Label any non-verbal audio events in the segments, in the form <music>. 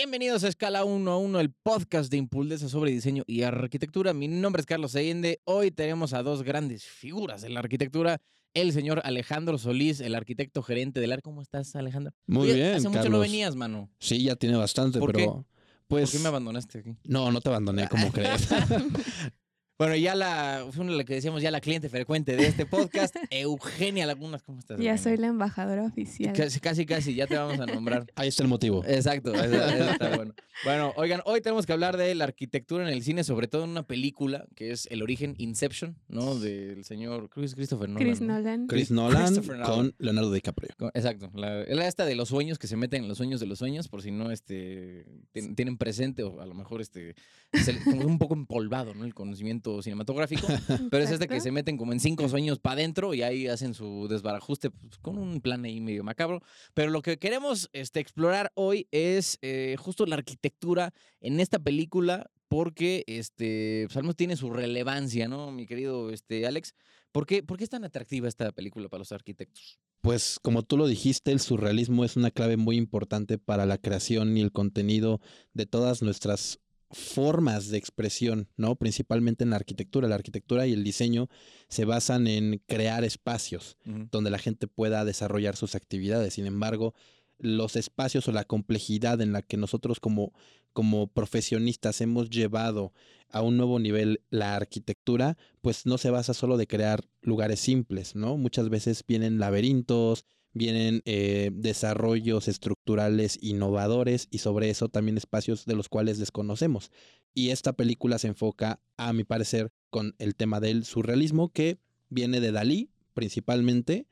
Bienvenidos a Escala 1 a 1, el podcast de Impulsa sobre diseño y arquitectura. Mi nombre es Carlos Allende. Hoy tenemos a dos grandes figuras de la arquitectura. El señor Alejandro Solís, el arquitecto gerente del AR. ¿Cómo estás, Alejandro? Muy Oye, bien, Hace mucho no Carlos. venías, mano. Sí, ya tiene bastante, ¿Por qué? pero pues ¿Por qué me abandonaste aquí? no, no te abandoné, como <laughs> crees. <laughs> Bueno, ya la, fue una de la que decíamos ya la cliente frecuente de este podcast, <laughs> Eugenia Lagunas. ¿Cómo estás? Ya Eugenia? soy la embajadora oficial. Casi, casi, casi, ya te vamos a nombrar. <laughs> Ahí está el motivo. Exacto, eso, eso <laughs> está bueno. Bueno, oigan, hoy tenemos que hablar de la arquitectura en el cine, sobre todo en una película que es El origen Inception, ¿no? Del señor Chris Christopher Nolan. Chris ¿no? Nolan. Chris Nolan con Leonardo DiCaprio. Exacto, la, la esta de los sueños que se meten en los sueños de los sueños, por si no este, tien- tienen presente o a lo mejor este, se le- como un poco empolvado, ¿no? El conocimiento cinematográfico, <laughs> pero es este que se meten como en cinco sueños para adentro y ahí hacen su desbarajuste pues, con un plan ahí medio macabro. Pero lo que queremos este, explorar hoy es eh, justo la arquitectura en esta película porque este, pues, al menos tiene su relevancia, ¿no, mi querido este, Alex? ¿Por qué, ¿Por qué es tan atractiva esta película para los arquitectos? Pues como tú lo dijiste, el surrealismo es una clave muy importante para la creación y el contenido de todas nuestras formas de expresión, ¿no? Principalmente en la arquitectura. La arquitectura y el diseño se basan en crear espacios donde la gente pueda desarrollar sus actividades. Sin embargo, los espacios o la complejidad en la que nosotros como, como profesionistas hemos llevado a un nuevo nivel la arquitectura, pues no se basa solo de crear lugares simples, ¿no? Muchas veces vienen laberintos, vienen eh, desarrollos estructurales innovadores y sobre eso también espacios de los cuales desconocemos. Y esta película se enfoca, a mi parecer, con el tema del surrealismo que viene de Dalí principalmente.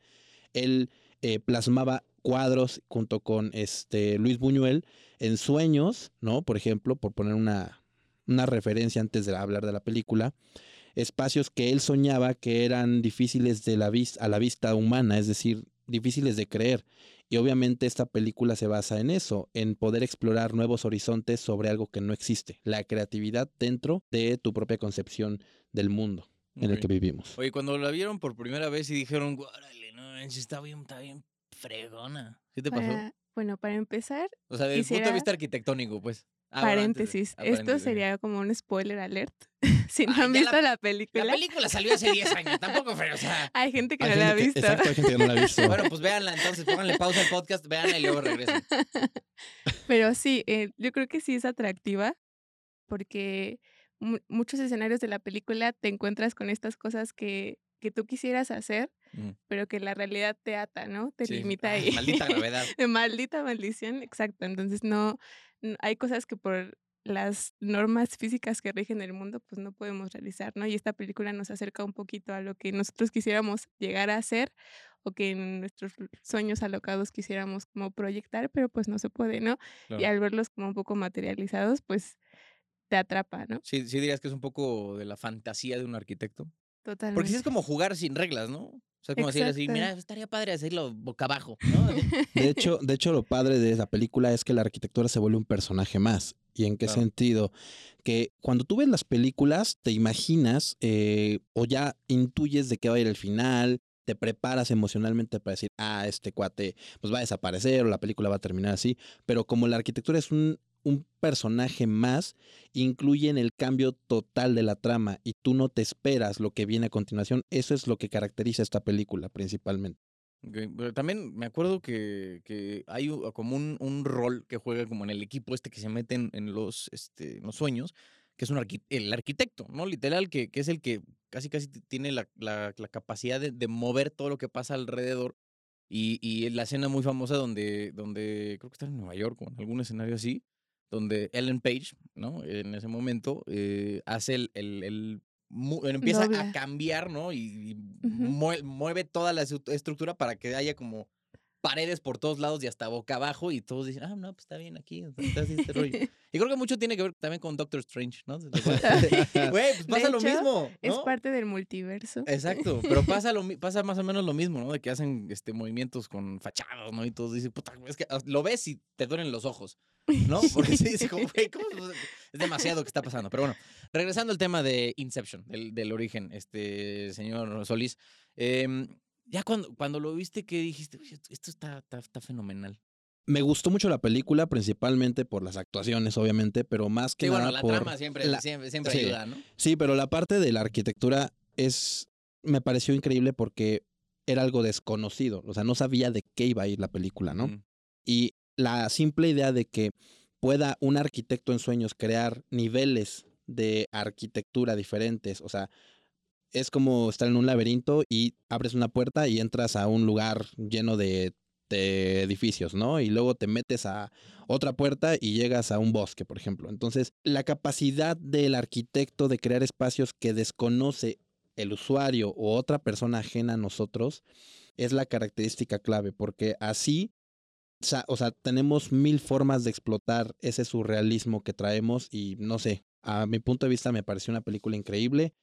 Él eh, plasmaba cuadros junto con este Luis Buñuel en sueños, ¿no? Por ejemplo, por poner una, una referencia antes de hablar de la película, espacios que él soñaba que eran difíciles de la a la vista humana, es decir, difíciles de creer. Y obviamente esta película se basa en eso, en poder explorar nuevos horizontes sobre algo que no existe, la creatividad dentro de tu propia concepción del mundo en el que vivimos. Oye, cuando la vieron por primera vez y dijeron, órale, no, está bien, está bien fregona. ¿Qué te pasó? Para- bueno, para empezar, O sea, desde el punto de vista arquitectónico, pues. Ah, bueno, antes de- paréntesis, esto sería como un spoiler alert. <laughs> si no Ay, han la- visto la, película, La película salió hace 10 <laughs> años, tampoco, pero, o sea... hay gente que Hay no la ha que- visto. exacto, hay gente que no la ha visto. Bueno, pues véanla entonces, pónganle pausa al podcast, véanla y luego regresen. <laughs> Pero sí, eh, yo creo que sí es atractiva porque mu- muchos escenarios de la película te encuentras con estas cosas que, que tú quisieras hacer, Mm. pero que la realidad te ata, ¿no? Te Sí. limita Ay, ahí. Maldita gravedad. de <laughs> maldita maldición, exacto. Entonces no, hay cosas que por las normas físicas que rigen el mundo, pues no podemos realizar, ¿no? Y esta película nos acerca un poquito a lo que nosotros quisiéramos llegar a hacer o que en nuestros sueños alocados quisiéramos como proyectar, pero pues no se puede, ¿no? Y al verlos como un poco materializados, pues te atrapa, ¿no? Sí, sí dirías que es un poco de la fantasía de un arquitecto. Totalmente. Porque sí es como jugar sin reglas, ¿no? O sea, como decir así, Exacto. mira, estaría padre hacerlo boca abajo, ¿no? <laughs> De hecho, de hecho, lo padre de esa película es que la arquitectura se vuelve un personaje más. ¿Y en qué Claro. sentido? Que cuando tú ves las películas, te imaginas eh, o ya intuyes de qué va a ir el final, te preparas emocionalmente para decir, ah, este cuate pues va a desaparecer o la película va a terminar así. Pero como la arquitectura es un, un personaje más, incluyen el cambio total de la trama y tú no te esperas lo que viene a continuación. Eso es lo que caracteriza esta película principalmente. También me acuerdo que, que hay como un, un rol que juega como en el equipo este que se mete los, este, en los sueños, que es un arqui- el arquitecto, ¿no? Literal, que, que es el que casi casi tiene la, la- la capacidad de, de mover todo lo que pasa alrededor. Y, y la escena muy famosa donde, donde creo que está en Nueva York o en algún escenario así, donde Ellen Page, ¿no? En ese momento eh, hace el, el- el mu- empieza a cambiar, ¿no? Y, y Ujú. mue- mueve toda la estru- estructura para que haya como paredes por todos lados y hasta boca abajo y todos dicen, ah, no, pues está bien aquí, está así este rollo. <laughs> Y creo que mucho tiene que ver también con Doctor Strange, ¿no? <laughs> <laughs> Güey, pues pasa lo mismo, Es parte del multiverso. Exacto, pero pasa lo pasa más o menos lo mismo, ¿no? De que hacen este movimientos con fachadas, ¿no? Y todos dicen, puta, es que ah, lo ves y te duelen los ojos, ¿no? Porque es como, güey, ¿cómo? Es demasiado que está pasando. Pero bueno, regresando al tema de Inception, del, del origen, este señor Solís, em, ya cuando, cuando lo viste, que dijiste? "Oye, esto- esto está, está, está fenomenal. me gustó mucho la película, principalmente por las actuaciones, obviamente, pero más que Sí, nada bueno, la por trama siempre, la- siempre, siempre sí. ayuda, ¿no? Sí, pero la parte de la arquitectura es me pareció increíble porque era algo desconocido, o sea, no sabía de qué iba a ir la película, ¿no? Mm. Y la simple idea de que pueda un arquitecto en sueños crear niveles de arquitectura diferentes, o sea, es como estar en un laberinto y abres una puerta y entras a un lugar lleno de, de edificios, ¿no? Y luego te metes a otra puerta y llegas a un bosque, por ejemplo. Entonces, la capacidad del arquitecto de crear espacios que desconoce el usuario o otra persona ajena a nosotros es la característica clave, porque así o sea, tenemos mil formas de explotar ese surrealismo que traemos y no sé, a mi punto de vista me pareció una película increíble.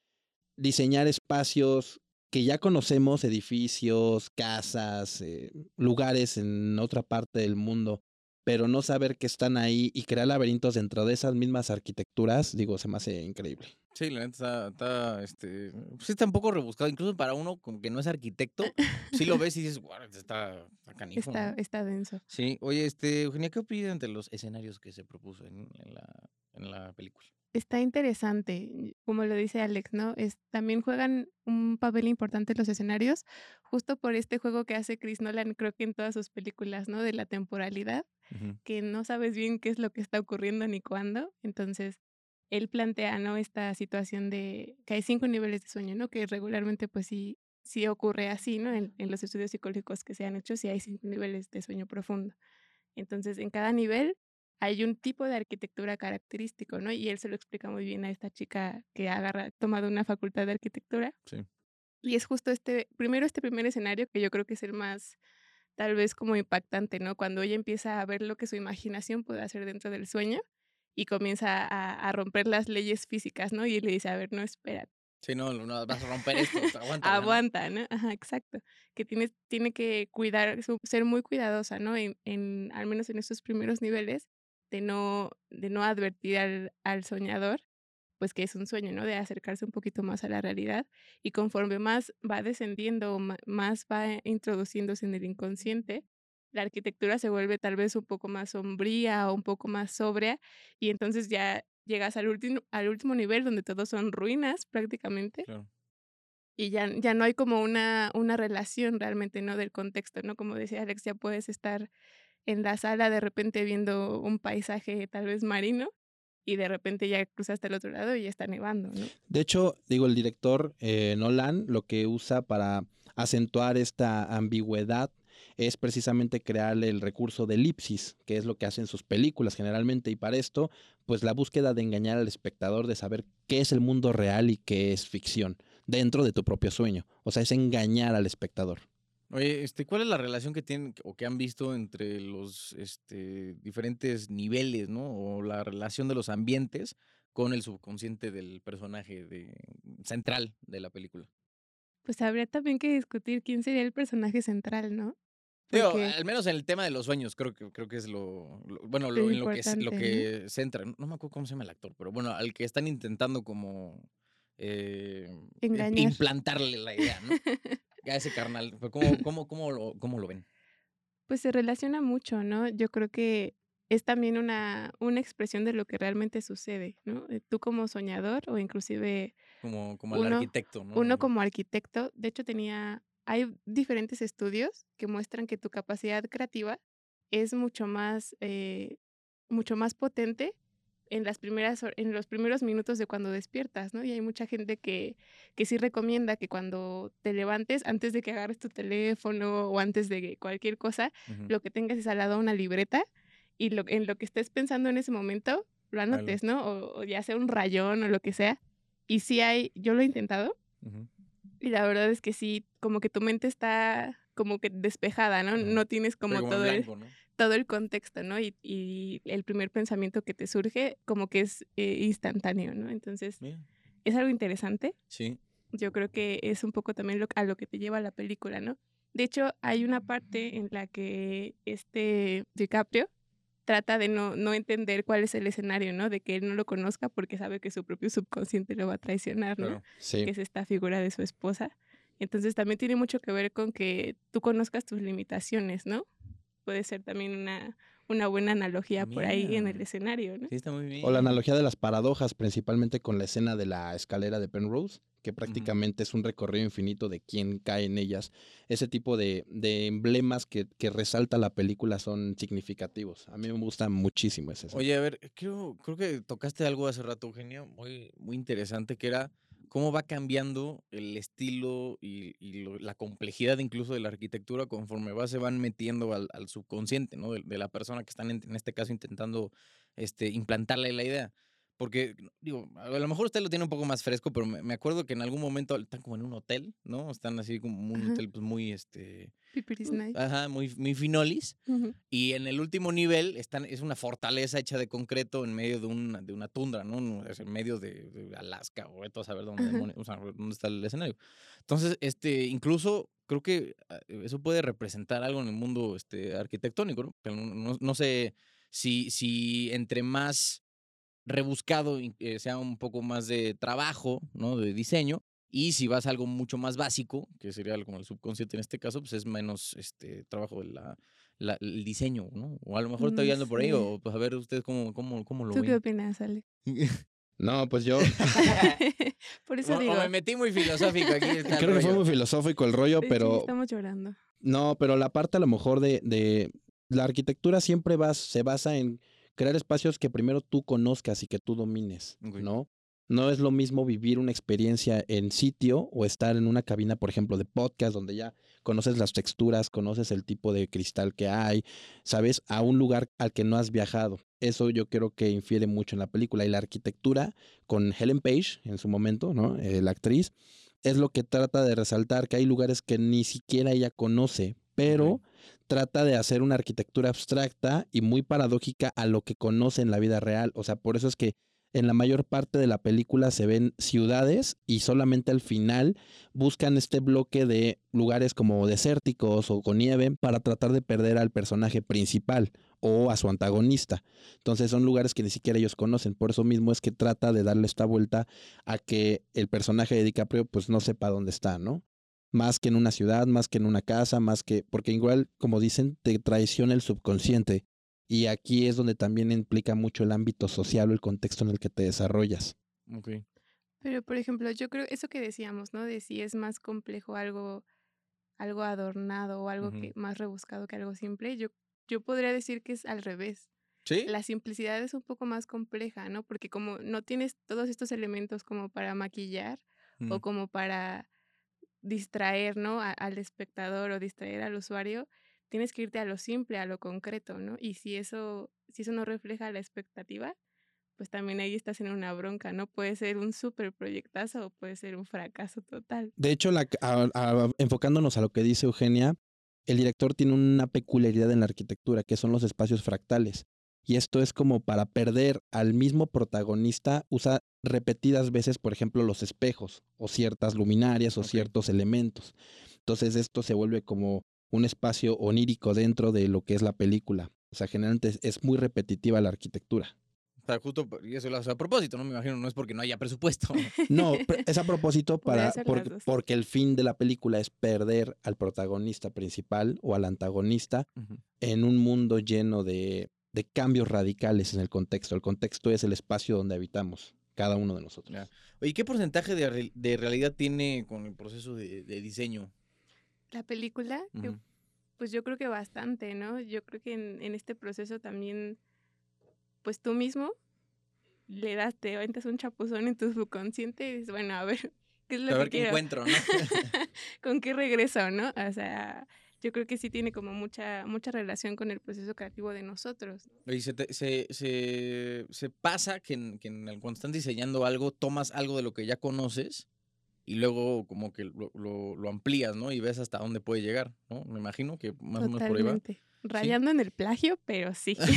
Diseñar espacios que ya conocemos, edificios, casas, eh, lugares en otra parte del mundo, pero no saber que están ahí y crear laberintos dentro de esas mismas arquitecturas, digo, se me hace increíble. Sí, la neta está, está, este, pues está un poco rebuscado, incluso para uno como que no es arquitecto, sí lo <laughs> ves y dices, guau, está, está canijo, Está, ¿no?". está denso. Sí, oye, este, Eugenia, ¿qué opinas ante los escenarios que se propuso en, en la, en la película? Está interesante, como lo dice Alex, ¿no? Es, también juegan un papel importante los escenarios, justo por este juego que hace Chris Nolan, creo que en todas sus películas, ¿no? De la temporalidad, que no sabes bien qué es lo que está ocurriendo ni cuándo. Entonces, él plantea, ¿no? Esta situación de que hay cinco niveles de sueño, ¿no? Que regularmente, pues sí, sí ocurre así, ¿no? En, en los estudios psicológicos que se han hecho, sí hay cinco niveles de sueño profundo. Entonces, en cada nivel hay un tipo de arquitectura característico, ¿no? Y él se lo explica muy bien a esta chica que ha tomado una facultad de arquitectura. Sí. Y es justo este, primero este primer escenario que yo creo que es el más, tal vez como impactante, ¿no? Cuando ella empieza a ver lo que su imaginación puede hacer dentro del sueño y comienza a, a romper las leyes físicas, ¿no? Y le dice, a ver, no, espera, Sí, no, no, vas a romper esto, <laughs> aguanta. aguanta, ¿no? Ajá, exacto. Que tiene, tiene que cuidar, ser muy cuidadosa, ¿no? En, en, al menos en estos primeros niveles, de no, de no advertir al, al soñador, pues que es un sueño, ¿no? De acercarse un poquito más a la realidad. Y conforme más va descendiendo, más va introduciéndose en el inconsciente, la arquitectura se vuelve tal vez un poco más sombría o un poco más sobria, y entonces ya llegas al último, al último nivel donde todo son ruinas prácticamente Claro. y ya, ya no hay como una, una relación realmente, ¿no? Del contexto, ¿no? Como decía Alex, ya puedes estar en la sala de repente viendo un paisaje tal vez marino y de repente ya cruzaste al otro lado y ya está nevando, ¿no? De hecho, digo, el director eh, Nolan lo que usa para acentuar esta ambigüedad es precisamente crearle el recurso de elipsis, que es lo que hacen sus películas generalmente. Y para esto, pues la búsqueda de engañar al espectador, de saber qué es el mundo real y qué es ficción, dentro de tu propio sueño. O sea, es engañar al espectador. Oye, este, ¿cuál es la relación que tienen o que han visto entre los este, diferentes niveles, ¿no? O la relación de los ambientes con el subconsciente del personaje de, central de la película. Pues habría también que discutir quién sería el personaje central, ¿no? Digo, al menos en el tema de los sueños, creo que creo que es lo, lo- bueno, Lo en lo que lo que centra. No me acuerdo cómo se llama el actor, pero bueno, al que están intentando como eh, implantarle la idea, ¿no? <laughs> <laughs> A ese carnal. ¿Cómo, <laughs> cómo, cómo, lo, cómo lo ven? Pues se relaciona mucho, ¿no? Yo creo que es también una, una expresión de lo que realmente sucede, ¿no? Eh, Tú como soñador o inclusive Como, como el arquitecto, ¿no? Uno como arquitecto, de hecho tenía, hay diferentes estudios que muestran que tu capacidad creativa es mucho más, eh, mucho más potente en las primeras, en los primeros minutos de cuando despiertas, ¿no? Y hay mucha gente que, que sí recomienda que cuando te levantes, antes de que agarres tu teléfono o antes de cualquier cosa, Ujú. lo que tengas es al lado una libreta y lo, en lo que estés pensando en ese momento, lo anotes, ¿no? O, o ya sea un rayón o lo que sea. Y sí hay, yo lo he intentado Ujú. y la verdad es que sí, como que tu mente está como que despejada, ¿no? Ujú. No tienes como, en todo, el, blanco, ¿no? Todo el contexto, ¿no? Y, y el primer pensamiento que te surge como que es eh, instantáneo, ¿no? Entonces es algo interesante. Sí. Yo creo que es un poco también lo, a lo que te lleva la película, ¿no? De hecho, hay una parte en la que este DiCaprio trata de no, no entender cuál es el escenario, ¿no? De que él no lo conozca porque sabe que su propio subconsciente lo va a traicionar, ¿no? Claro. Sí. que es esta figura de su esposa. Entonces también tiene mucho que ver con que tú conozcas tus limitaciones, ¿no? Puede ser también una, una buena analogía por ahí en el escenario, ¿no? Sí, está muy bien. O la analogía de las paradojas, principalmente con la escena de la escalera de Penrose, que prácticamente es un recorrido infinito de quién cae en ellas. Ese tipo de, de emblemas que, que resalta la película son significativos. A mí me gusta muchísimo ese. Oye, a ver, creo, creo que tocaste algo hace rato, Eugenio, muy, muy interesante, que era cómo va cambiando el estilo y, lo- la complejidad incluso de la arquitectura conforme va, se van metiendo al, al subconsciente, ¿no? De, de la persona que están, en, en este caso, intentando este, implantarle la idea. Porque, digo, a lo mejor usted lo tiene un poco más fresco, pero me, acuerdo que en algún momento están como en un hotel, ¿no? Están así como un Ajá. hotel pues muy, este, Pipiris Night. ajá, muy, muy finolis. Y en el último nivel están, es una fortaleza hecha de concreto en medio de una, de una tundra, ¿no? Es en medio de, de Alaska o vete a saber dónde, o sea, dónde está el escenario. Entonces, este, incluso creo que ah, eso puede representar algo en el mundo este, arquitectónico, ¿no? No, no- no sé si, si entre más rebuscado eh, sea un poco más de trabajo, ¿no? De diseño. Y si vas a algo mucho más básico, que sería algo como el subconsciente en este caso, pues es menos este trabajo de la, la- el diseño, ¿no? O a lo mejor estoy No guiando por ahí, o pues a ver ustedes cómo, cómo, cómo lo ¿Tú qué opinas, Ale? <laughs> No, pues yo <laughs> Por eso O, digo. o me metí muy filosófico aquí. <laughs> está creo que fue muy filosófico el rollo, sí, pero estamos llorando. No, pero la parte a lo mejor de, de la arquitectura siempre vas, se basa en crear espacios que primero tú conozcas y que tú domines. ¿no? No es lo mismo vivir una experiencia en sitio o estar en una cabina, por ejemplo, de podcast, donde ya conoces las texturas, conoces el tipo de cristal que hay, ¿sabes? A un lugar al que no has viajado. Eso yo creo que infiere mucho en la película. Y la arquitectura, con Helen Page en su momento, ¿no? Eh, la actriz, es lo que trata de resaltar, que hay lugares que ni siquiera ella conoce, pero. Trata de hacer una arquitectura abstracta y muy paradójica a lo que conoce en la vida real. O sea, por eso es que en la mayor parte de la película se ven ciudades y solamente al final buscan este bloque de lugares como desérticos o con nieve para tratar de perder al personaje principal o a su antagonista. Entonces son lugares que ni siquiera ellos conocen. Por eso mismo es que trata de darle esta vuelta a que el personaje de DiCaprio pues no sepa dónde está, ¿no? Más que en una ciudad, más que en una casa, más que... Porque igual, como dicen, te traiciona el subconsciente. Y aquí es donde también implica mucho el ámbito social o el contexto en el que te desarrollas. Ok. Pero, por ejemplo, yo creo eso que decíamos, ¿no? De si es más complejo algo, algo adornado o algo que más rebuscado que algo simple, yo, yo podría decir que es al revés. ¿Sí? La simplicidad es un poco más compleja, ¿no? Porque como no tienes todos estos elementos como para maquillar o Mm. como para distraer, ¿no? al espectador o distraer al usuario, tienes que irte a lo simple, a lo concreto, ¿no? Y si eso, si eso no refleja la expectativa, pues también ahí estás en una bronca, ¿no? Puede ser un súper proyectazo o puede ser un fracaso total. De hecho, la- enfocándonos a lo que dice Eugenia, el director tiene una peculiaridad en la arquitectura, que son los espacios fractales. Y esto es como para perder al mismo protagonista, usa repetidas veces, por ejemplo, los espejos o ciertas luminarias o ciertos elementos. Entonces esto se vuelve como un espacio onírico dentro de lo que es la película. O sea, generalmente es, muy repetitiva la arquitectura. O sea, justo, y eso lo hace a propósito, ¿no? Me imagino, no es porque no haya presupuesto. No, <laughs> es a propósito para porque, el fin de la película es perder al protagonista principal o al antagonista en un mundo lleno de, de cambios radicales en el contexto. El contexto es el espacio donde habitamos, cada uno de nosotros. Ya. Oye, ¿qué porcentaje de, de realidad tiene con el proceso de, de diseño? La película, pues yo creo que bastante, ¿no? Yo creo que en, en este proceso también, pues tú mismo le das, te aventas un chapuzón en tu subconsciente y dices, bueno, a ver, ¿qué es lo A que ver qué encuentro, ¿no? <laughs> ¿Con qué regreso, no? O sea, yo creo que sí tiene como mucha, mucha relación con el proceso creativo de nosotros. Oye, se, te- se, se, se pasa que, en- que en el- cuando están diseñando algo, tomas algo de lo que ya conoces y luego como que lo, lo- lo amplías, ¿no? Y ves hasta dónde puede llegar, ¿no? Me imagino que más o menos por ahí va. Rayando en el plagio, pero sí. <laughs> <laughs>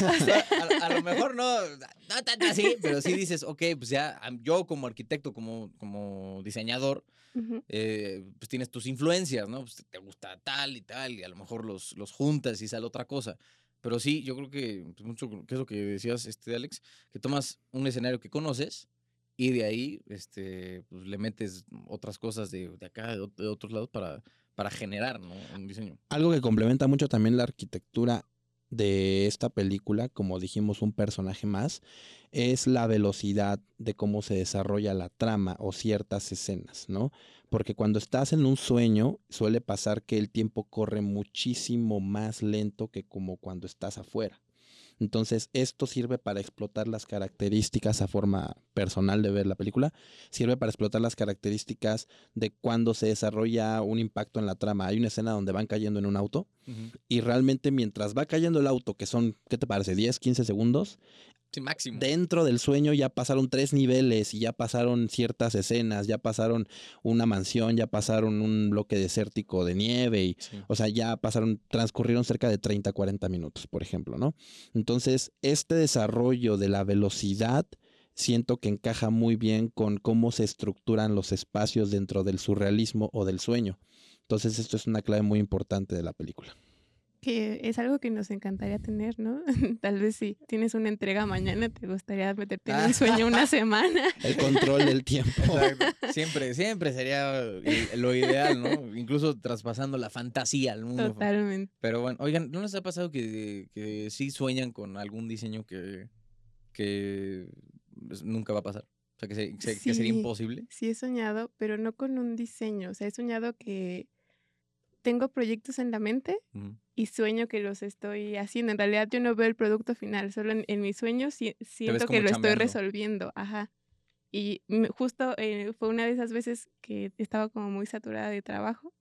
O sea, a, a lo mejor no, no tanto así, pero sí dices, ok, pues ya yo como arquitecto, como, como diseñador, Ujú. eh, pues tienes tus influencias, ¿no? Pues te gusta tal y tal, y a lo mejor los, los juntas y sale otra cosa. Pero sí, yo creo que pues, mucho, que es lo que decías, este, Alex, que tomas un escenario que conoces y de ahí este, pues, le metes otras cosas de, de acá, de, de otros lados para, para generar ¿no? un diseño. Algo que complementa mucho también la arquitectura de esta película, como dijimos, un personaje más, es la velocidad de cómo se desarrolla la trama o ciertas escenas, ¿no? Porque cuando estás en un sueño, suele pasar que el tiempo corre muchísimo más lento que como cuando estás afuera. Entonces, esto sirve para explotar las características a forma personal de ver la película, sirve para explotar las características de cuando se desarrolla un impacto en la trama. Hay una escena donde van cayendo en un auto y realmente mientras va cayendo el auto, que son, ¿qué te parece? 10, 15 segundos, Sí, máximo. dentro del sueño ya pasaron tres niveles y ya pasaron ciertas escenas, ya pasaron una mansión, ya pasaron un bloque desértico de nieve y, Sí. o sea, ya pasaron, transcurrieron cerca de 30, 40 minutos, por ejemplo, ¿no? Entonces, este desarrollo de la velocidad siento que encaja muy bien con cómo se estructuran los espacios dentro del surrealismo o del sueño. Entonces, esto es una clave muy importante de la película. Que es algo que nos encantaría tener, ¿no? <laughs> Tal vez si tienes una entrega mañana, te gustaría meterte en un sueño una <laughs> semana. El control del tiempo. Exacto. Siempre, siempre sería lo ideal, ¿no? Incluso traspasando la fantasía al mundo. Totalmente. Pero bueno, oigan, ¿no les ha pasado que, que sí sueñan con algún diseño que, que pues, nunca va a pasar? O sea, que, se- se- que sería Sí. imposible. Sí he soñado, pero no con un diseño. O sea, he soñado que tengo proyectos en la mente Ujú. y sueño que los estoy haciendo. En realidad yo no veo el producto final, solo en, en mis sueños si- siento que lo estoy resolviendo. Ajá. Y justo eh, fue una de esas veces que estaba como muy saturada de trabajo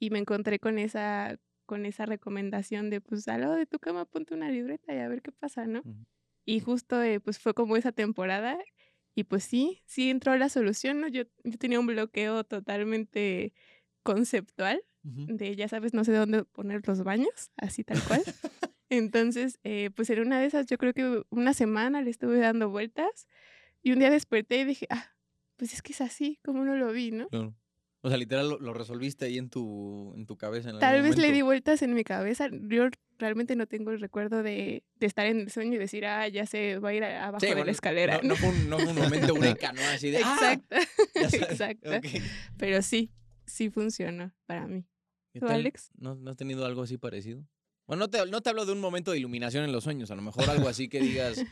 y me encontré con esa con esa recomendación de pues al lado de tu cama ponte una libreta y a ver qué pasa, ¿no? Ujú. Y justo eh, pues fue como esa temporada y pues sí, sí entró la solución, ¿no? Yo, yo tenía un bloqueo totalmente conceptual de ya sabes, no sé dónde poner los baños, así tal cual. <laughs> Entonces, eh, pues en una de esas, yo creo que una semana le estuve dando vueltas y un día desperté y dije, ah, pues es que es así, como no lo vi, ¿no? Claro. O sea, literal lo, lo resolviste ahí en tu, en tu cabeza. En Tal vez le di vueltas en mi cabeza. Yo realmente no tengo el recuerdo de, de estar en el sueño y decir, ah, ya se va a ir abajo Sí, de bueno, la escalera. No, no fue un, no fue un momento <laughs> eureka, ¿no? Así de. ¡ah! Exacto, <laughs> exacto. Pero sí, sí funcionó para mí. ¿Qué ¿Tú? Alex? ¿No, no has tenido algo así parecido? Bueno, no te, no te hablo de un momento de iluminación en los sueños, a lo mejor algo así que digas,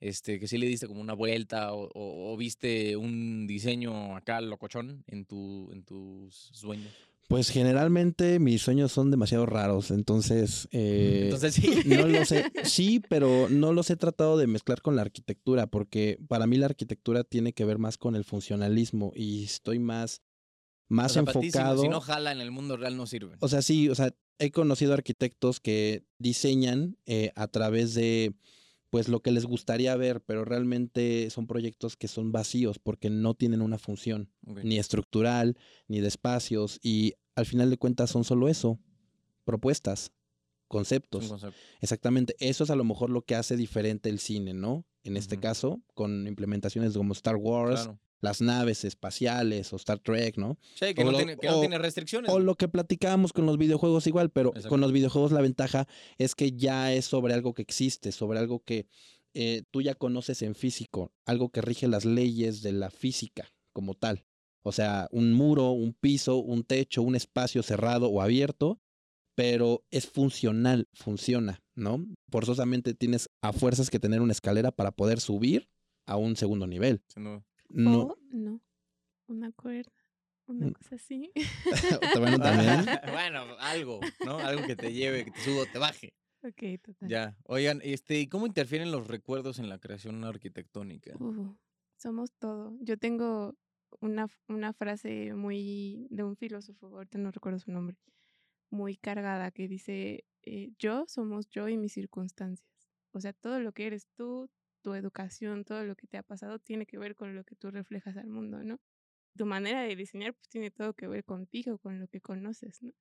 este, que sí le diste como una vuelta o, o- o viste un diseño acá locochón en, tu, en tus sueños. Pues generalmente mis sueños son demasiado raros, entonces, <laughs> eh, Entonces sí. no he, sí, pero no los he tratado de mezclar con la arquitectura, porque para mí la arquitectura tiene que ver más con el funcionalismo y estoy más, más O sea, para ti, si no- enfocado. si no jala en el mundo real, no sirve. O sea, sí, o sea, he conocido arquitectos que diseñan eh, a través de pues lo que les gustaría ver, pero realmente son proyectos que son vacíos porque no tienen una función, ni estructural, ni de espacios, y al final de cuentas son solo eso, propuestas, conceptos. concepto. Exactamente, eso es a lo mejor lo que hace diferente el cine, ¿no? En este caso, con implementaciones como Star Wars, Claro. Las naves espaciales o Star Trek, ¿no? Sí, que, O no lo- tiene, que no o- tiene restricciones. O lo que platicábamos con los videojuegos igual, pero con los videojuegos la ventaja es que ya es sobre algo que existe, sobre algo que eh, tú ya conoces en físico, algo que rige las leyes de la física como tal. O sea, un muro, un piso, un techo, un espacio cerrado o abierto, pero es funcional, funciona, ¿no? Forzosamente tienes a fuerzas que tener una escalera para poder subir a un segundo nivel. Sí, no. No, O no, una cuerda, una cosa así. <laughs> bueno, también. <laughs> bueno, algo, ¿no? Algo que te lleve, que te suba o te baje. ok, total. Ya. Oigan, este, ¿y cómo interfieren los recuerdos en la creación arquitectónica? Uh, somos todo. Yo tengo una, una frase muy de un filósofo, ahorita no recuerdo su nombre, muy cargada que dice, eh, yo somos yo y mis circunstancias. O sea, todo lo que eres tú, tu educación, todo lo que te ha pasado tiene que ver con lo que tú reflejas al mundo, ¿no? Tu manera de diseñar pues tiene todo que ver contigo, con lo que conoces, ¿no?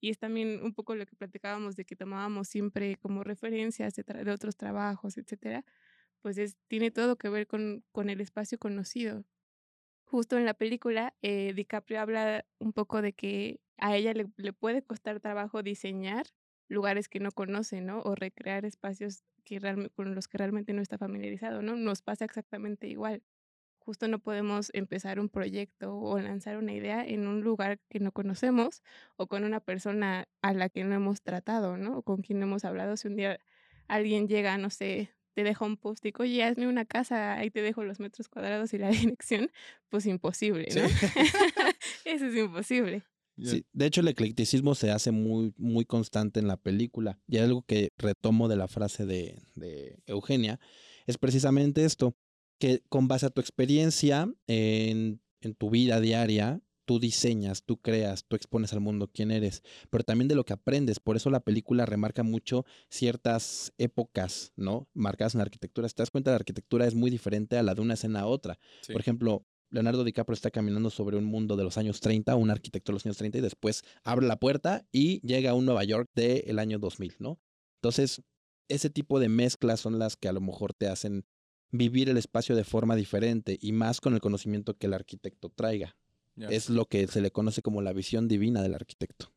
Y es también un poco lo que platicábamos de que tomábamos siempre como referencias de, otros trabajos, etcétera, pues es, tiene todo que ver con, con el espacio conocido. Justo en la película, eh, DiCaprio habla un poco de que a ella le, le puede costar trabajo diseñar lugares que no conoce, ¿no? O recrear espacios que con los que realmente no está familiarizado, ¿no? Nos pasa exactamente igual. justo no podemos empezar un proyecto o lanzar una idea en un lugar que no conocemos o con una persona a la que no hemos tratado, ¿no? O con quien no hemos hablado. Si un día alguien llega, no sé, te deja un post y oye, hazme una casa, ahí te dejo los metros cuadrados y la <laughs> dirección, pues imposible, ¿no? <laughs> Eso es imposible. Sí, de hecho el eclecticismo se hace muy, muy constante en la película y algo que retomo de la frase de, de Eugenia es precisamente esto, que con base a tu experiencia en, en tu vida diaria, tú diseñas, tú creas, tú expones al mundo quién eres, pero también de lo que aprendes. Por eso la película remarca mucho ciertas épocas, ¿no? Marcadas en la arquitectura. Si te das cuenta, la arquitectura es muy diferente a la de una escena a otra. Por ejemplo, Leonardo DiCaprio está caminando sobre un mundo de los años 30, un arquitecto de los años 30, y después abre la puerta y llega a un Nueva York del año 2000, ¿no? Entonces, ese tipo de mezclas son las que a lo mejor te hacen vivir el espacio de forma diferente y más con el conocimiento que el arquitecto traiga. Es lo que se le conoce como la visión divina del arquitecto.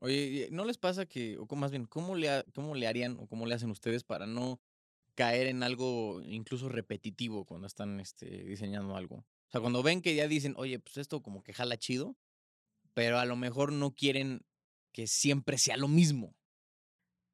Oye, ¿no les pasa que, o más bien, ¿cómo le, cómo le harían o cómo le hacen ustedes para no caer en algo incluso repetitivo cuando están este, diseñando algo? Sea, cuando ven que ya dicen, oye, pues esto como que jala chido, pero a lo mejor no quieren que siempre sea lo mismo.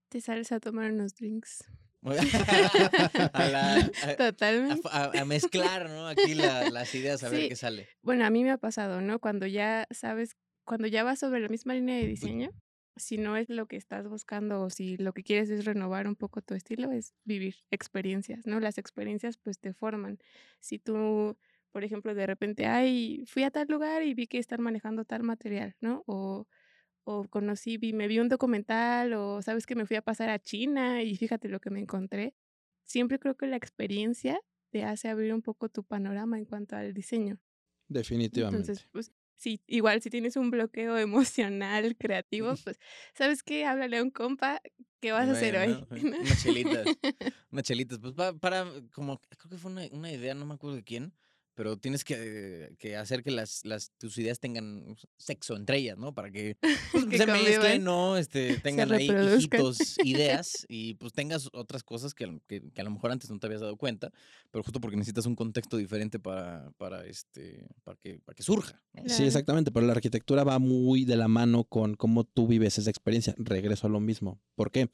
Te sales a tomar unos drinks. <laughs> <laughs> a Totalmente. A, mezclar, ¿no? Aquí las ideas, a ver qué sale. Bueno, a mí me ha pasado, ¿no? Cuando ya sabes, cuando ya vas sobre la misma línea de diseño, si no es lo que estás buscando o si lo que quieres es renovar un poco tu estilo, es vivir experiencias, ¿no? Las experiencias pues te forman. Si tú, por ejemplo, de repente, ay, fui a tal lugar y vi que están manejando tal material, ¿no? O o conocí, vi, me vi un documental o sabes que me fui a pasar a China y fíjate lo que me encontré. Siempre creo que la experiencia te hace abrir un poco tu panorama en cuanto al diseño. Definitivamente. Entonces, pues sí, igual si tienes un bloqueo <laughs> emocional, creativo, pues, ¿sabes qué? Háblale a un compa, ¿qué vas a hacer hoy? <laughs> Unas chelitas, unas chelitas. Pues para, como, creo que fue una, una idea, no me acuerdo de quién, pero tienes que, que, hacer que las, las, tus ideas tengan sexo entre ellas, ¿no? Para que, <laughs> pues, se mezclen, ¿no? Este, <laughs> tengan ahí hijitos, <laughs> ideas y pues tengas otras cosas que, que, a lo mejor antes no te habías dado cuenta, pero justo porque necesitas un contexto diferente para, para, este, para, que, para que surja. Sí, exactamente, pero la arquitectura va muy de la mano con cómo tú vives esa experiencia. Regreso a lo mismo. ¿Por qué?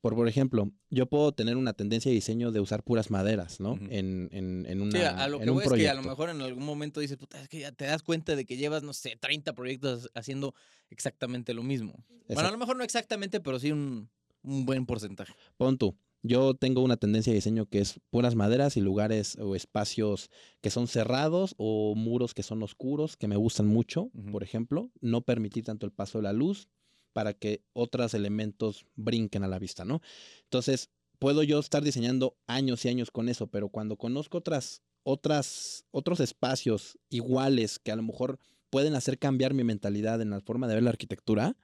Por, por ejemplo, yo puedo tener una tendencia de diseño de usar puras maderas, ¿no? en, en, en, una. Sí, a lo que voy es que a lo mejor en algún momento dices, puta, es que ya te das cuenta de que llevas, no sé, 30 proyectos haciendo exactamente lo mismo. Bueno, a lo mejor no exactamente, pero sí un, un buen porcentaje. Pon tú. Yo tengo una tendencia de diseño que es puras maderas y lugares o espacios que son cerrados o muros que son oscuros, que me gustan mucho, por ejemplo. No permitir tanto el paso de la luz para que otros elementos brinquen a la vista, ¿no? Entonces, puedo yo estar diseñando años y años con eso, pero cuando conozco otras, otras, otros espacios iguales que a lo mejor pueden hacer cambiar mi mentalidad en la forma de ver la arquitectura,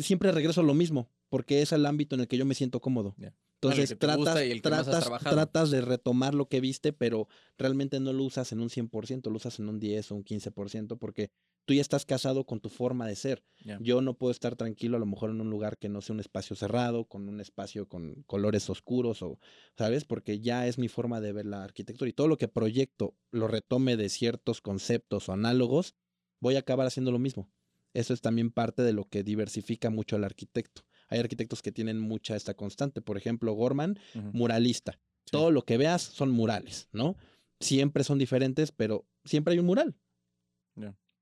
siempre regreso a lo mismo, porque es el ámbito en el que yo me siento cómodo. Entonces tratas, tratas, de retomar lo que viste, pero realmente no lo usas en un 100%, lo usas en un 10 o un 15%, porque tú ya estás casado con tu forma de ser. Yo no puedo estar tranquilo a lo mejor en un lugar que no sea un espacio cerrado, con un espacio con colores oscuros o, ¿sabes? Porque ya es mi forma de ver la arquitectura y todo lo que proyecto lo retome de ciertos conceptos o análogos, voy a acabar haciendo lo mismo. Eso es también parte de lo que diversifica mucho al arquitecto. Hay arquitectos que tienen mucha esta constante. Por ejemplo, Gorman, muralista. Todo lo que veas son murales, ¿no? Siempre son diferentes, pero siempre hay un mural.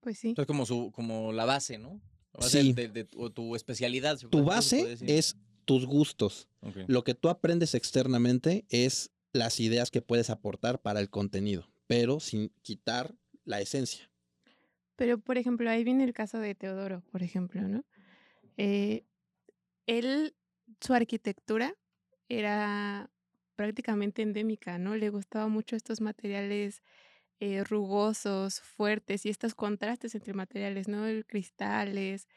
Pues sí. Es como, su, como la base, ¿no? sí. De, tu especialidad. Tu base es tus gustos. Lo que tú aprendes externamente es las ideas que puedes aportar para el contenido, pero sin quitar la esencia. Pero, por ejemplo, ahí viene el caso de Teodoro, por ejemplo, ¿no? Eh, él, su arquitectura era prácticamente endémica, ¿no? Le gustaban mucho estos materiales eh, rugosos, fuertes y estos contrastes entre materiales, ¿no? El cristales,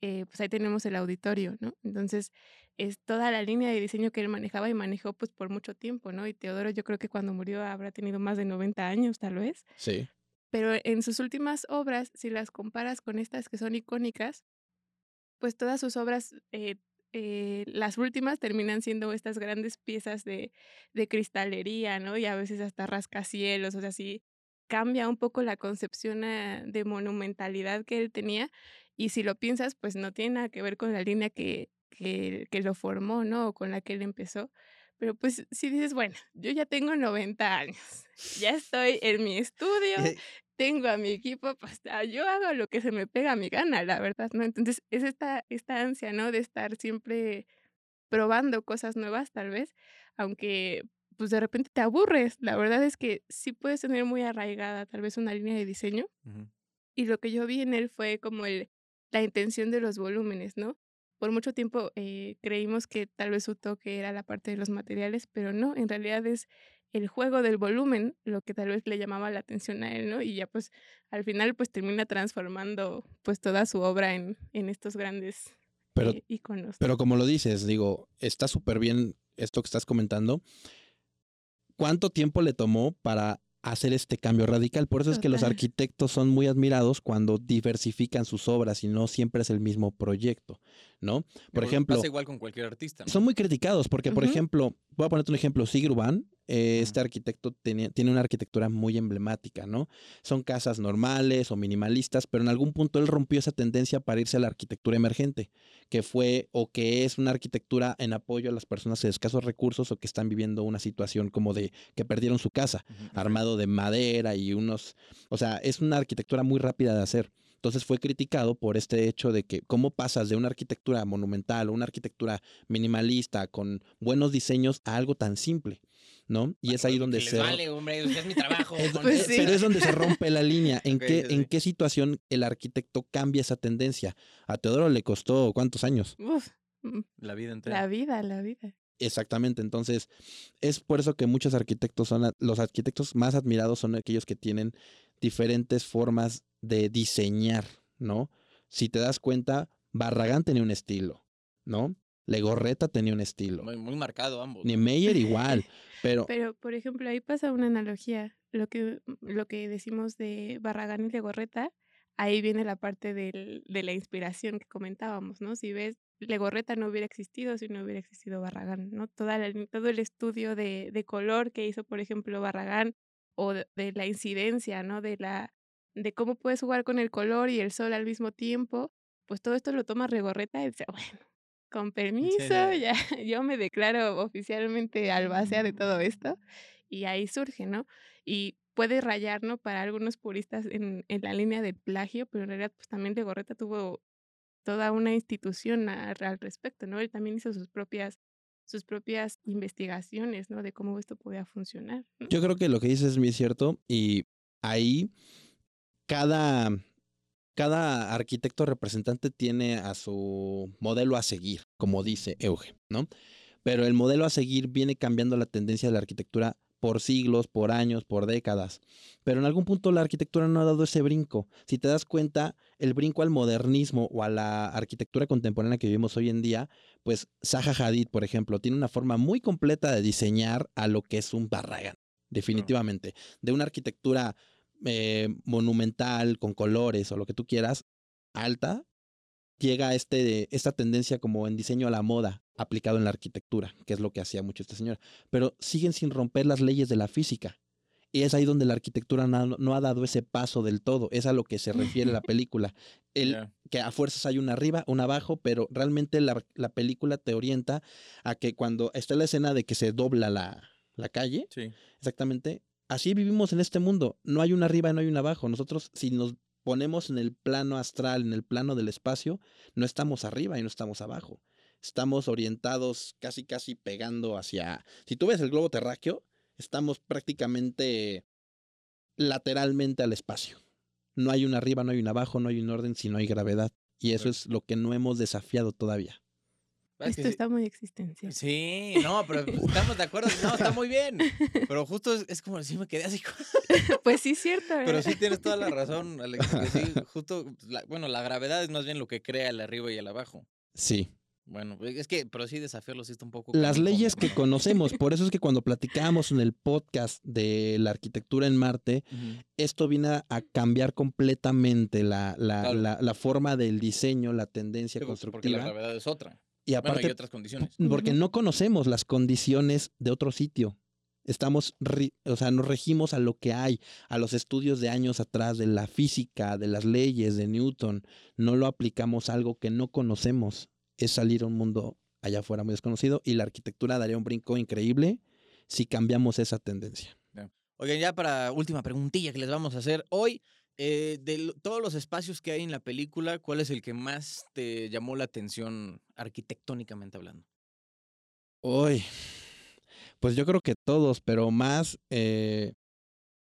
eh, pues ahí tenemos el auditorio, ¿no? Entonces, es toda la línea de diseño que él manejaba y manejó pues por mucho tiempo, ¿no? Y Teodoro yo creo que cuando murió habrá tenido más de 90 años, tal vez. Sí. Pero en sus últimas obras, si las comparas con estas que son icónicas, pues todas sus obras eh, eh, las últimas terminan siendo estas grandes piezas de, de cristalería, ¿no? Y a veces hasta rascacielos, o sea, sí cambia un poco la concepción eh, de monumentalidad que él tenía. Y si lo piensas, pues no tiene nada que ver con la línea que, que, que lo formó, ¿no? O con la que él empezó. Pero pues si dices, bueno, yo ya tengo 90 años, ya estoy en mi estudio, <laughs> tengo a mi equipo, pues ah, yo hago lo que se me pega a mi gana, la verdad, ¿no? Entonces es esta, esta ansia, ¿no? De estar siempre probando cosas nuevas, tal vez, aunque pues de repente te aburres. La verdad es que sí puedes tener muy arraigada tal vez una línea de diseño. Y lo que yo vi en él fue como el, la intención de los volúmenes, ¿no? Por mucho tiempo eh, creímos que tal vez su toque era la parte de los materiales, pero no, en realidad es el juego del volumen lo que tal vez le llamaba la atención a él, ¿no? Y ya pues al final pues termina transformando pues toda su obra en, en estos grandes pero, eh, iconos. Pero como lo dices, digo, está súper bien esto que estás comentando. ¿Cuánto tiempo le tomó para hacer este cambio radical. Por eso es que los arquitectos son muy admirados cuando diversifican sus obras y no siempre es el mismo proyecto, ¿no? Por ejemplo, pasa igual con cualquier artista. Son muy criticados porque, por ejemplo, voy a ponerte un ejemplo, Sigruban, eh, este arquitecto tiene una arquitectura muy emblemática, ¿no? Son casas normales o minimalistas, pero en algún punto él rompió esa tendencia para irse a la arquitectura emergente, que fue o que es una arquitectura en apoyo a las personas de escasos recursos o que están viviendo una situación como de que perdieron su casa, armado de madera y unos, o sea, es una arquitectura muy rápida de hacer. Entonces fue criticado por este hecho de que cómo pasas de una arquitectura monumental o una arquitectura minimalista con buenos diseños a algo tan simple. ¿no? Y es ahí donde se... Vale, hombre, es mi trabajo. <laughs> Pues pero es donde se rompe la línea. <laughs> ¿En, qué, ¿En qué situación el arquitecto cambia esa tendencia? A Teodoro le costó cuántos años? Mm, la vida entera. La vida, la vida. Exactamente, entonces es por eso que muchos arquitectos son, los arquitectos más admirados son aquellos que tienen diferentes formas de diseñar, ¿no? Si te das cuenta, Barragán tenía un estilo, ¿no? Legorreta tenía un estilo. Muy, marcado ambos. Ni Meyer <laughs> igual, pero... Pero, por ejemplo, ahí pasa una analogía. Lo que, lo que decimos de Barragán y Legorreta, ahí viene la parte del, de la inspiración que comentábamos, ¿no? Si ves, Legorreta no hubiera existido si no hubiera existido Barragán, ¿no? Toda todo el estudio de, de, color que hizo, por ejemplo, Barragán, o de, de la incidencia, ¿no? De, la, de cómo puedes jugar con el color y el sol al mismo tiempo, pues todo esto lo toma Regorreta y dice, bueno, con permiso, ya <laughs> yo me declaro oficialmente albacea de todo esto y ahí surge, ¿no? Y puede rayar, ¿no? Para algunos puristas en, en la línea del plagio, pero en realidad pues también de Gorreta tuvo toda una institución al respecto, ¿no? Él también hizo sus propias sus propias investigaciones, ¿no? De cómo esto podía funcionar. Yo creo que lo que dices es muy cierto y ahí cada cada arquitecto representante tiene a su modelo a seguir, como dice Euge, ¿no? Pero el modelo a seguir viene cambiando la tendencia de la arquitectura por siglos, por años, por décadas. Pero en algún punto la arquitectura no ha dado ese brinco. Si te das cuenta, el brinco al modernismo o a la arquitectura contemporánea que vivimos hoy en día, pues Zaha Hadid, por ejemplo, tiene una forma muy completa de diseñar a lo que es un Barragan, definitivamente. De una arquitectura eh, monumental, con colores o lo que tú quieras, alta, llega este, esta tendencia como en diseño a la moda aplicado en la arquitectura, que es lo que hacía mucho esta señora. Pero siguen sin romper las leyes de la física. Y es ahí donde la arquitectura no, ha dado ese paso del todo. Es a lo que se refiere la <laughs> película. El, Que a fuerzas hay una arriba, una abajo, pero realmente la, la, película te orienta a que cuando está la escena de que se dobla la, la calle, exactamente, así vivimos en este mundo. No hay una arriba y no hay una abajo. Nosotros, si nos ponemos en el plano astral, en el plano del espacio, no estamos arriba y no estamos abajo. Estamos orientados casi, casi pegando hacia... Si tú ves el globo terráqueo, estamos prácticamente lateralmente al espacio. No hay una arriba, no hay una abajo, no hay un orden si no hay gravedad. Y eso es lo que no hemos desafiado todavía. Esto está muy existencial. Sí, no, pero pues, <laughs> estamos de acuerdo. No, está muy bien. <laughs> Pero justo es, como si me quedé así. <laughs> pues sí, cierto. Pero sí tienes toda la razón, Alex. sí, justo, bueno, la gravedad es más bien lo que crea el arriba y el abajo. Sí. Bueno, es que, pero sí desafiarlo sí está un poco. Las leyes que conocemos, por eso es que cuando platicábamos en el podcast de la arquitectura en Marte, <laughs> esto viene a cambiar completamente la, la, la, forma del diseño, la tendencia constructiva. Porque la gravedad es otra. Y Bueno, aparte, y otras condiciones. porque Ujú. no conocemos las condiciones de otro sitio. Estamos, o sea, nos regimos a lo que hay, a los estudios de años atrás, de la física, de las leyes, de Newton. No lo aplicamos a algo que no conocemos. Es salir a un mundo allá afuera muy desconocido y la arquitectura daría un brinco increíble si cambiamos esa tendencia. Oigan, ya para última preguntilla que les vamos a hacer hoy. eh, de todos los espacios que hay en la película, ¿cuál es el que más te llamó la atención arquitectónicamente hablando? Uy, pues yo creo que todos, pero más, eh,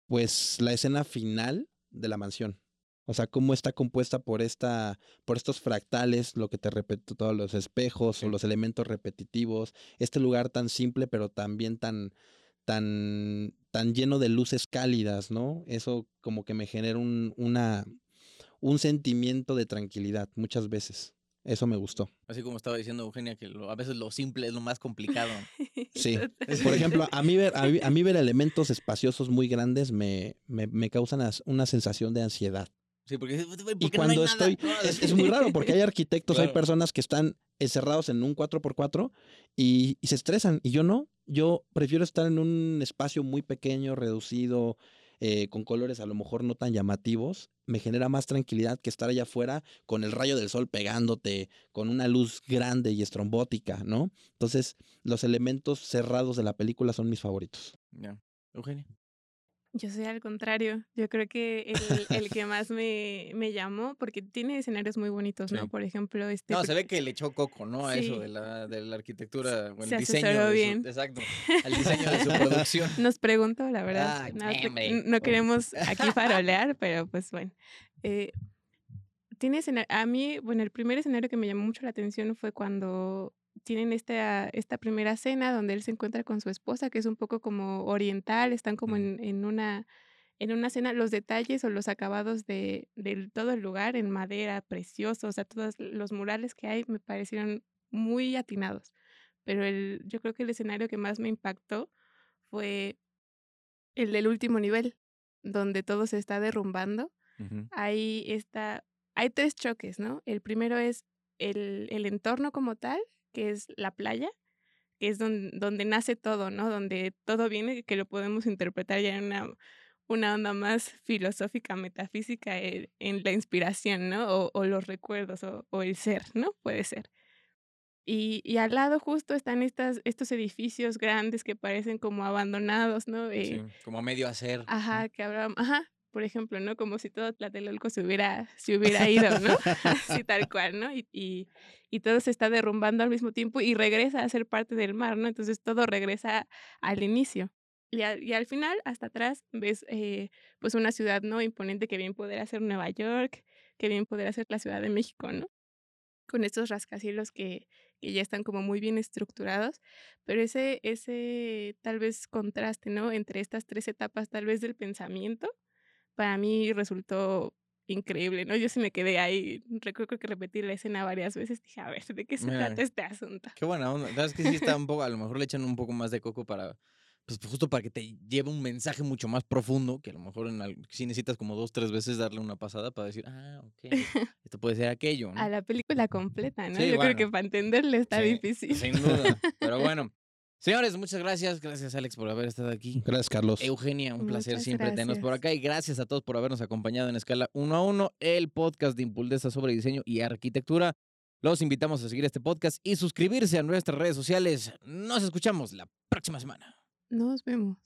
pues la escena final de la mansión. O sea, cómo está compuesta por esta, por estos fractales, lo que te repito, todos los espejos Sí. o los elementos repetitivos. Este lugar tan simple, pero también tan, tan, tan lleno de luces cálidas, ¿no? Eso como que me genera un, una, un sentimiento de tranquilidad muchas veces. Eso me gustó. Así como estaba diciendo Eugenia, que lo- a veces lo simple es lo más complicado. <laughs> Sí. <laughs> Por ejemplo, a mí ver, a <laughs> mí, a mí ver elementos espaciosos muy grandes me, me, me causan una sensación de ansiedad. Sí, porque, ¿por Y no hay cuando nada? estoy, No, es, es muy raro <laughs> porque hay arquitectos, hay personas que están encerrados en un 4x4 y, y se estresan y yo no. Yo prefiero estar en un espacio muy pequeño, reducido, eh, con colores a lo mejor no tan llamativos. Me genera más tranquilidad que estar allá afuera con el rayo del sol pegándote, con una luz grande y estrombótica, ¿no? Entonces, los elementos cerrados de la película son mis favoritos. Ya. Eugenia. Yo soy al contrario. Yo creo que el, el que más me, me llamó, porque tiene escenarios muy bonitos, Sí. ¿no? Por ejemplo, este. No, se ve que le echó coco, ¿no? A eso de la, de la arquitectura, o el Se diseño. asesoró de su- bien. exacto. <laughs> Al diseño de su producción. Nos preguntó, la verdad. Ay, nada más que hombre. n- no queremos aquí <laughs> farolear, pero pues bueno. Eh, tiene escena- a mí, bueno, el primer escenario que me llamó mucho la atención fue cuando tienen esta, esta primera cena donde él se encuentra con su esposa, que es un poco como oriental, están como en, en una en una cena, los detalles o los acabados de, de todo el lugar en madera, precioso, o sea, todos los murales que hay me parecieron muy atinados. Pero el, yo creo que el escenario que más me impactó fue el del último nivel, donde todo se está derrumbando. Ujú. Hay, esta, hay tres choques, ¿no? El primero es el, el entorno como tal, que es la playa, que es donde, donde nace todo, ¿no? Donde todo viene, que lo podemos interpretar ya en una, una onda más filosófica, metafísica, en, en la inspiración, ¿no? O, o los recuerdos, o, o el ser, ¿no? Puede ser. Y, y al lado justo están estas, estos edificios grandes que parecen como abandonados, ¿no? Sí, Eh, como a medio hacer. Ajá, que habrá, ajá, por ejemplo, ¿no? Como si todo Tlatelolco se hubiera, se hubiera ido, ¿no? <laughs> Así tal cual, ¿no? Y, y, y todo se está derrumbando al mismo tiempo y regresa a ser parte del mar, ¿no? Entonces todo regresa al inicio. Y, al- y al final, hasta atrás, ves eh, pues una ciudad, ¿no? Imponente que bien podría ser Nueva York, que bien podría ser la Ciudad de México, ¿no? Con estos rascacielos que, que ya están como muy bien estructurados, pero ese, ese tal vez contraste, ¿no? Entre estas tres etapas tal vez del pensamiento, para mí resultó increíble, ¿no? Yo sí me quedé ahí, recuerdo que repetí la escena varias veces, dije, a ver, ¿de qué se Mira. trata este asunto? Qué buena onda. ¿Sabes que sí está un poco, a lo mejor le echan un poco más de coco para, pues justo para que te lleve un mensaje mucho más profundo, que a lo mejor en al- sí necesitas como dos, tres veces darle una pasada para decir, ah, ok, <laughs> esto puede ser aquello, ¿no? A la película completa, ¿no? Sí, Yo bueno. creo que para entenderle está Sí, difícil. Sin duda. Pero <laughs> bueno. Señores, muchas gracias. Gracias, Alex, por haber estado aquí. Gracias, Carlos. Eugenia, un placer siempre tenernos por acá y gracias a todos por habernos acompañado en Escala 1 a 1, el podcast de Impuldesa sobre diseño y arquitectura. Los invitamos a seguir este podcast y suscribirse a nuestras redes sociales. Nos escuchamos la próxima semana. Nos vemos.